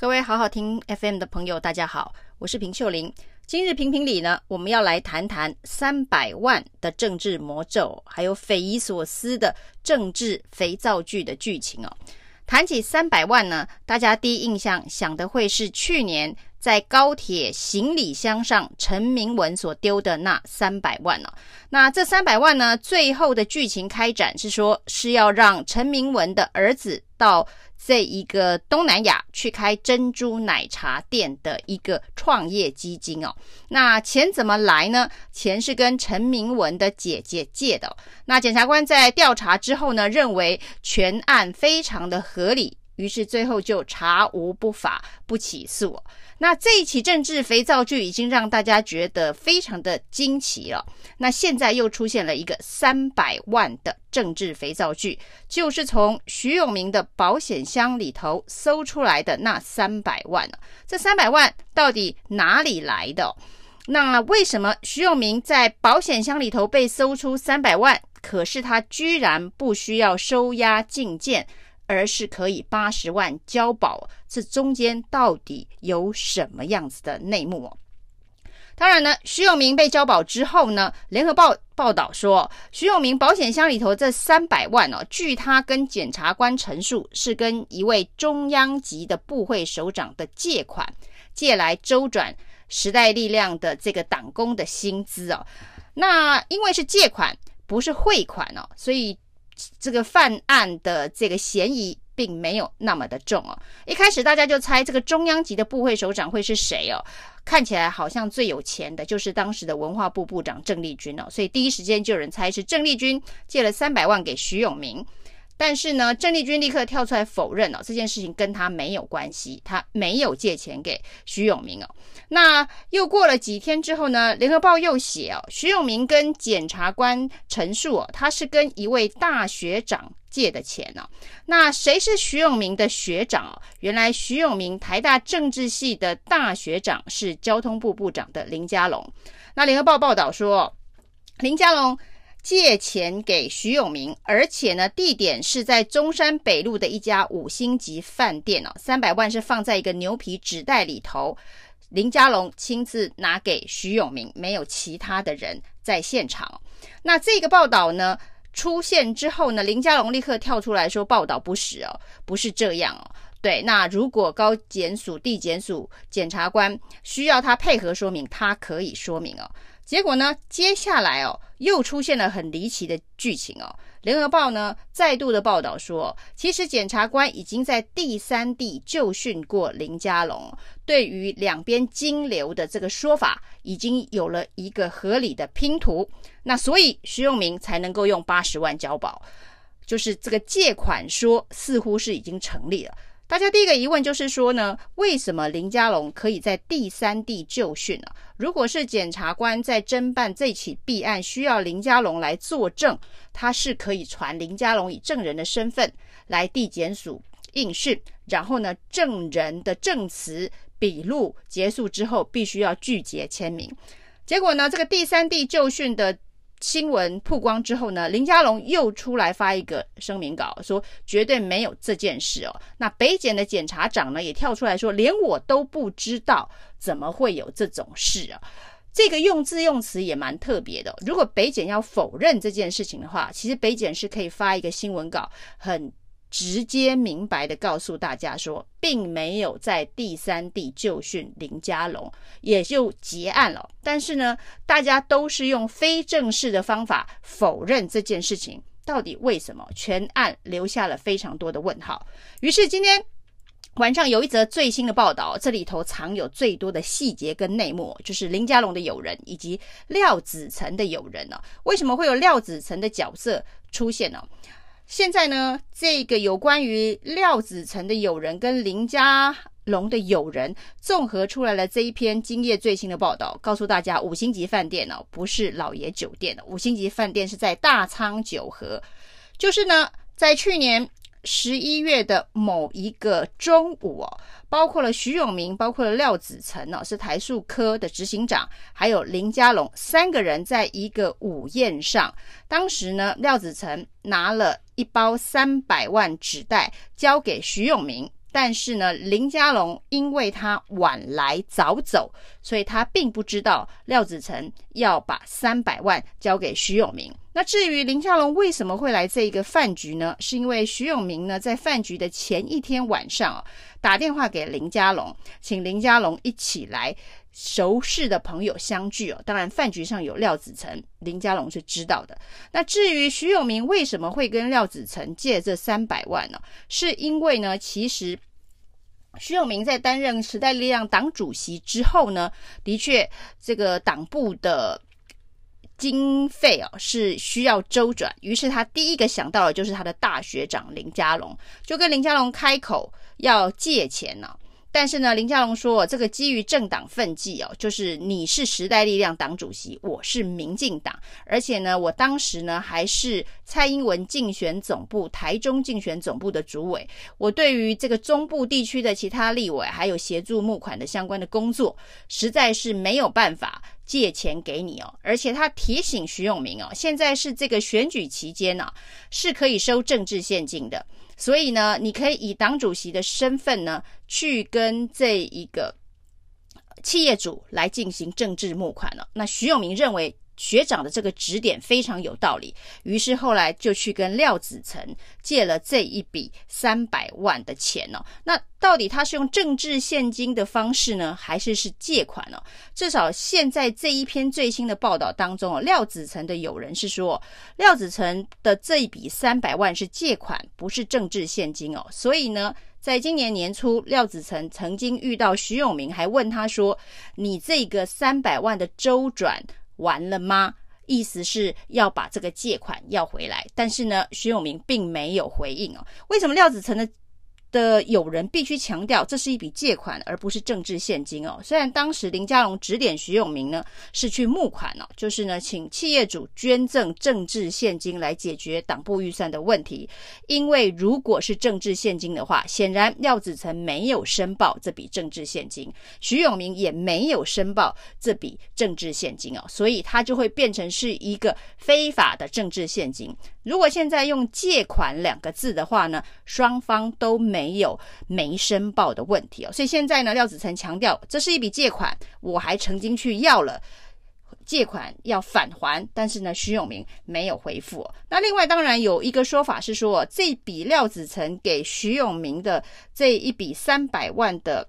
各位好好听 FM 的朋友，大家好，我是平秀玲。今日评评理呢，我们要来谈谈三百万的政治魔咒，还有匪夷所思的政治肥皂剧的剧情哦。谈起三百万呢，大家第一印象想的会是去年在高铁行李箱上陈明文所丢的那三百万哦。那这三百万呢，最后的剧情开展是说是要让陈明文的儿子到。这一个东南亚去开珍珠奶茶店的一个创业基金哦，那钱怎么来呢？钱是跟陈明文的姐姐借的。那检察官在调查之后呢，认为全案非常的合理。于是最后就查无不法，不起诉。那这一起政治肥皂剧已经让大家觉得非常的惊奇了。那现在又出现了一个三百万的政治肥皂剧，就是从徐永明的保险箱里头搜出来的那三百万呢？这三百万到底哪里来的？那为什么徐永明在保险箱里头被搜出三百万，可是他居然不需要收押禁见？而是可以八十万交保，这中间到底有什么样子的内幕？当然呢，徐永明被交保之后呢，联合报报道说，徐永明保险箱里头这三百万哦，据他跟检察官陈述，是跟一位中央级的部会首长的借款，借来周转时代力量的这个党工的薪资哦。那因为是借款，不是汇款哦，所以。这个犯案的这个嫌疑并没有那么的重哦。一开始大家就猜这个中央级的部会首长会是谁哦？看起来好像最有钱的就是当时的文化部部长郑丽君哦，所以第一时间就有人猜是郑丽君借了三百万给徐永明。但是呢，郑丽君立刻跳出来否认哦，这件事情跟他没有关系，他没有借钱给徐永明哦。那又过了几天之后呢，联合报又写哦，徐永明跟检察官陈述哦，他是跟一位大学长借的钱哦。那谁是徐永明的学长哦？原来徐永明台大政治系的大学长是交通部部长的林佳龙。那联合报报道说，林佳龙。借钱给徐永明，而且呢，地点是在中山北路的一家五星级饭店哦。三百万是放在一个牛皮纸袋里头，林佳龙亲自拿给徐永明，没有其他的人在现场。那这个报道呢出现之后呢，林佳龙立刻跳出来说报道不实哦，不是这样哦。对，那如果高检署、地检署检察官需要他配合说明，他可以说明哦。结果呢，接下来哦，又出现了很离奇的剧情哦。联合报呢再度的报道说，其实检察官已经在第三地就训过林佳龙，对于两边金流的这个说法，已经有了一个合理的拼图。那所以徐永明才能够用八十万交保，就是这个借款说似乎是已经成立了。大家第一个疑问就是说呢，为什么林佳龙可以在第三地就训呢？如果是检察官在侦办这起弊案需要林佳龙来作证，他是可以传林佳龙以证人的身份来地检署应讯，然后呢，证人的证词笔录结束之后，必须要拒绝签名。结果呢，这个第三地就训的。新闻曝光之后呢，林佳龙又出来发一个声明稿，说绝对没有这件事哦。那北检的检察长呢，也跳出来说，连我都不知道，怎么会有这种事啊？这个用字用词也蛮特别的。如果北检要否认这件事情的话，其实北检是可以发一个新闻稿，很。直接明白的告诉大家说，并没有在第三地就训林佳龙，也就结案了。但是呢，大家都是用非正式的方法否认这件事情，到底为什么？全案留下了非常多的问号。于是今天晚上有一则最新的报道，这里头藏有最多的细节跟内幕，就是林佳龙的友人以及廖子成的友人呢？为什么会有廖子成的角色出现呢？现在呢，这个有关于廖子成的友人跟林家龙的友人综合出来了这一篇今夜最新的报道，告诉大家五星级饭店哦，不是老爷酒店的，五星级饭店是在大仓九和，就是呢，在去年。十一月的某一个中午哦，包括了徐永明，包括了廖子成哦，是台塑科的执行长，还有林家龙三个人在一个午宴上。当时呢，廖子成拿了一包三百万纸袋交给徐永明，但是呢，林佳龙因为他晚来早走，所以他并不知道廖子成要把三百万交给徐永明。那至于林佳龙为什么会来这一个饭局呢？是因为徐永明呢在饭局的前一天晚上啊，打电话给林佳龙，请林佳龙一起来。熟识的朋友相聚哦，当然饭局上有廖子成，林佳龙是知道的。那至于徐永明为什么会跟廖子成借这三百万呢？是因为呢，其实徐永明在担任时代力量党主席之后呢，的确这个党部的经费哦是需要周转，于是他第一个想到的就是他的大学长林佳龙，就跟林佳龙开口要借钱呢。但是呢，林佳龙说，这个基于政党分际哦，就是你是时代力量党主席，我是民进党，而且呢，我当时呢还是蔡英文竞选总部台中竞选总部的主委，我对于这个中部地区的其他立委还有协助募款的相关的工作，实在是没有办法借钱给你哦。而且他提醒徐永明哦，现在是这个选举期间呢，是可以收政治献金的。所以呢，你可以以党主席的身份呢，去跟这一个企业主来进行政治募款了。那徐永明认为。学长的这个指点非常有道理，于是后来就去跟廖子成借了这一笔三百万的钱哦。那到底他是用政治现金的方式呢，还是是借款呢？至少现在这一篇最新的报道当中哦，廖子成的友人是说，廖子成的这一笔三百万是借款，不是政治现金哦。所以呢，在今年年初，廖子成曾经遇到徐永明，还问他说：“你这个三百万的周转？”完了吗？意思是要把这个借款要回来，但是呢，徐永明并没有回应哦。为什么廖子成的的友人必须强调这是一笔借款，而不是政治现金哦。虽然当时林佳龙指点徐永明呢是去募款哦，就是呢请企业主捐赠政治现金来解决党部预算的问题。因为如果是政治现金的话，显然廖子成没有申报这笔政治现金，徐永明也没有申报这笔政治现金哦，所以他就会变成是一个非法的政治现金。如果现在用借款两个字的话呢，双方都没有没申报的问题哦。所以现在呢，廖子成强调这是一笔借款，我还曾经去要了借款要返还，但是呢，徐永明没有回复。那另外当然有一个说法是说，这笔廖子成给徐永明的这一笔三百万的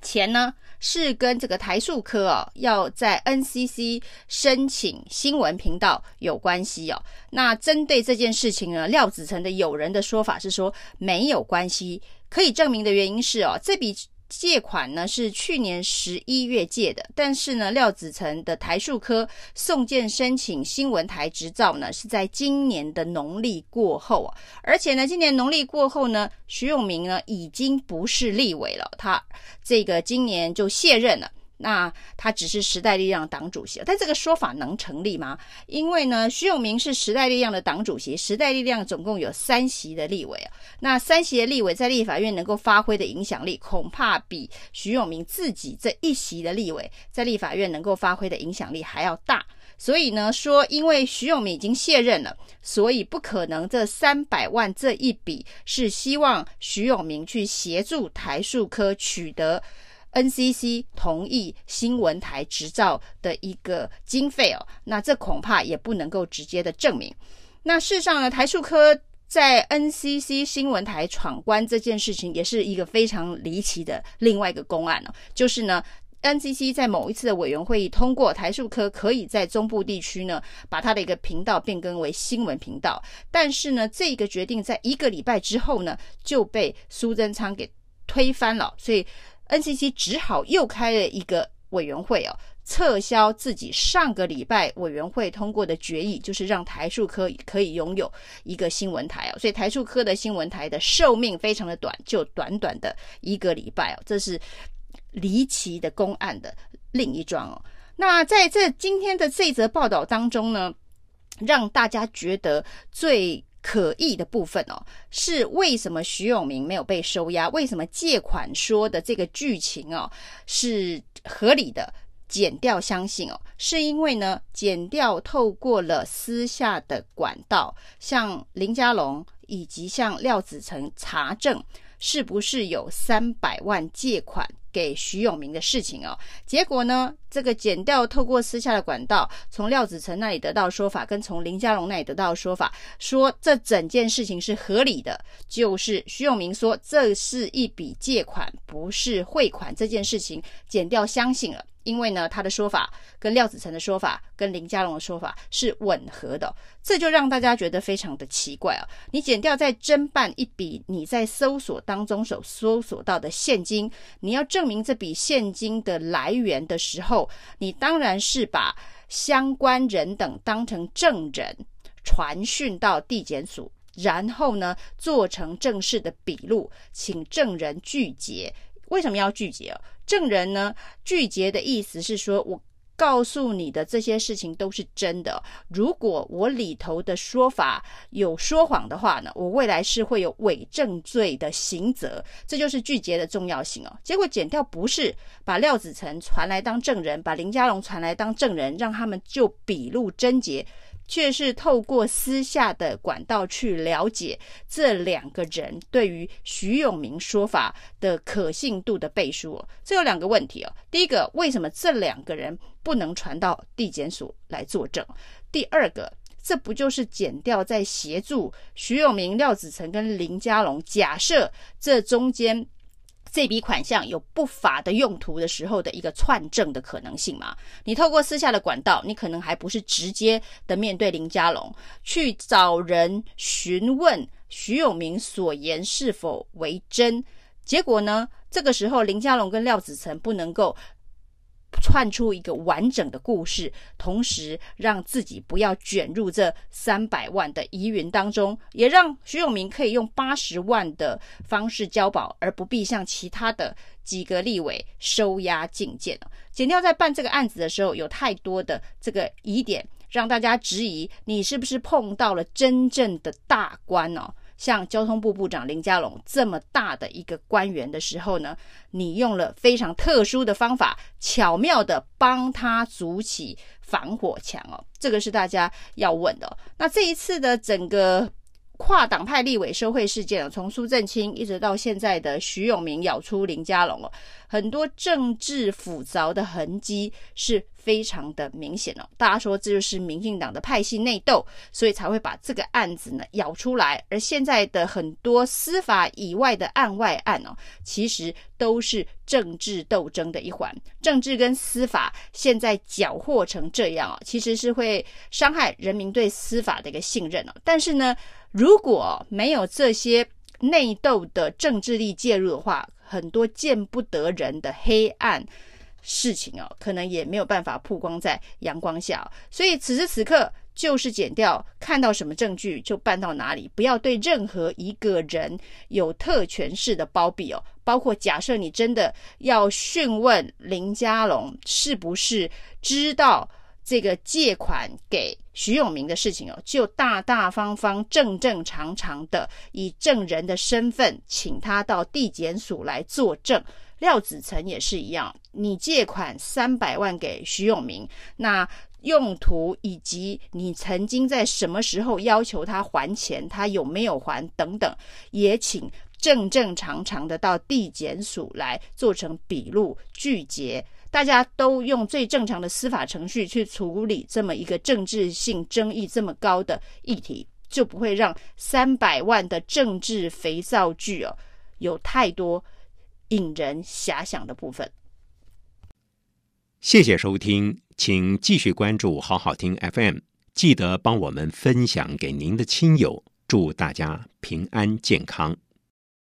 钱呢，是跟这个台塑科哦，要在 NCC 申请新闻频道有关系哦。那针对这件事情呢，廖子成的友人的说法是说没有关系。可以证明的原因是哦，这笔。借款呢是去年十一月借的，但是呢，廖子成的台数科送件申请新闻台执照呢是在今年的农历过后啊，而且呢，今年农历过后呢，徐永明呢已经不是立委了，他这个今年就卸任了。那他只是时代力量党主席，但这个说法能成立吗？因为呢，徐永明是时代力量的党主席，时代力量总共有三席的立委。那三席的立委在立法院能够发挥的影响力，恐怕比徐永明自己这一席的立委在立法院能够发挥的影响力还要大。所以呢，说因为徐永明已经卸任了，所以不可能这三百万这一笔是希望徐永明去协助台塑科取得。NCC 同意新闻台执照的一个经费哦，那这恐怕也不能够直接的证明。那事实上呢，台数科在 NCC 新闻台闯关这件事情，也是一个非常离奇的另外一个公案哦。就是呢，NCC 在某一次的委员会议通过台数科可以在中部地区呢，把它的一个频道变更为新闻频道，但是呢，这个决定在一个礼拜之后呢，就被苏贞昌给推翻了，所以。NCC 只好又开了一个委员会哦，撤销自己上个礼拜委员会通过的决议，就是让台数科可以拥有一个新闻台哦。所以台数科的新闻台的寿命非常的短，就短短的一个礼拜哦。这是离奇的公案的另一桩哦。那在这今天的这则报道当中呢，让大家觉得最。可疑的部分哦，是为什么徐永明没有被收押？为什么借款说的这个剧情哦是合理的？减掉相信哦，是因为呢，减掉透过了私下的管道，向林家龙以及向廖子成查证，是不是有三百万借款给徐永明的事情哦。结果呢，这个剪掉透过私下的管道，从廖子成那里得到说法，跟从林家龙那里得到说法，说这整件事情是合理的，就是徐永明说这是一笔借款，不是汇款，这件事情剪掉相信了。因为呢，他的说法跟廖子成的说法跟林佳龙的说法是吻合的，这就让大家觉得非常的奇怪啊！你检调在侦办一笔你在搜索当中所搜索到的现金，你要证明这笔现金的来源的时候，你当然是把相关人等当成证人传讯到地检署，然后呢做成正式的笔录，请证人具结。为什么要具结？证人呢？拒绝的意思是说，我告诉你的这些事情都是真的。如果我里头的说法有说谎的话呢，我未来是会有伪证罪的刑责。这就是拒绝的重要性哦。结果剪掉不是把廖子成传来当证人，把林家龙传来当证人，让他们就笔录侦结。却是透过私下的管道去了解这两个人对于徐永明说法的可信度的背书哦，这有两个问题哦。第一个，为什么这两个人不能传到地检署来作证？第二个，这不就是检调在协助徐永明、廖子成跟林家龙？假设这中间。这笔款项有不法的用途的时候的一个串证的可能性嘛？你透过私下的管道，你可能还不是直接的面对林佳龙去找人询问徐永明所言是否为真，结果呢？这个时候林佳龙跟廖子成不能够。串出一个完整的故事，同时让自己不要卷入这三百万的疑云当中，也让徐永明可以用八十万的方式交保，而不必向其他的几个立委收押禁见。检调在办这个案子的时候，有太多的这个疑点，让大家质疑你是不是碰到了真正的大官哦。像交通部部长林佳龙这么大的一个官员的时候呢，你用了非常特殊的方法，巧妙的帮他筑起防火墙哦，这个是大家要问的。那这一次的整个跨党派立委收贿事件，从苏正清一直到现在的徐永明咬出林佳龙哦，很多政治复杂的痕迹是非常的明显哦。大家说这就是民进党的派系内斗，所以才会把这个案子呢咬出来。而现在的很多司法以外的案外案哦，其实都是政治斗争的一环。政治跟司法现在搅和成这样哦，其实是会伤害人民对司法的一个信任哦。但是呢，如果没有这些内斗的政治力介入的话，很多见不得人的黑暗事情哦，可能也没有办法曝光在阳光下。所以此时此刻就是检调，看到什么证据就办到哪里，不要对任何一个人有特权式的包庇哦。包括假设你真的要讯问林佳龙是不是知道。这个借款给徐永明的事情哦，就大大方方、正正常常的以证人的身份，请他到地检署来作证。廖子成也是一样，你借款三百万给徐永明，那用途以及你曾经在什么时候要求他还钱，他有没有还等等，也请正正常常的到地检署来做成笔录具结。大家都用最正常的司法程序去处理这么一个政治性争议这么高的议题，就不会让三百万的政治肥皂剧哦有太多引人遐想的部分。谢谢收听，请继续关注好好听 FM，记得帮我们分享给您的亲友，祝大家平安健康。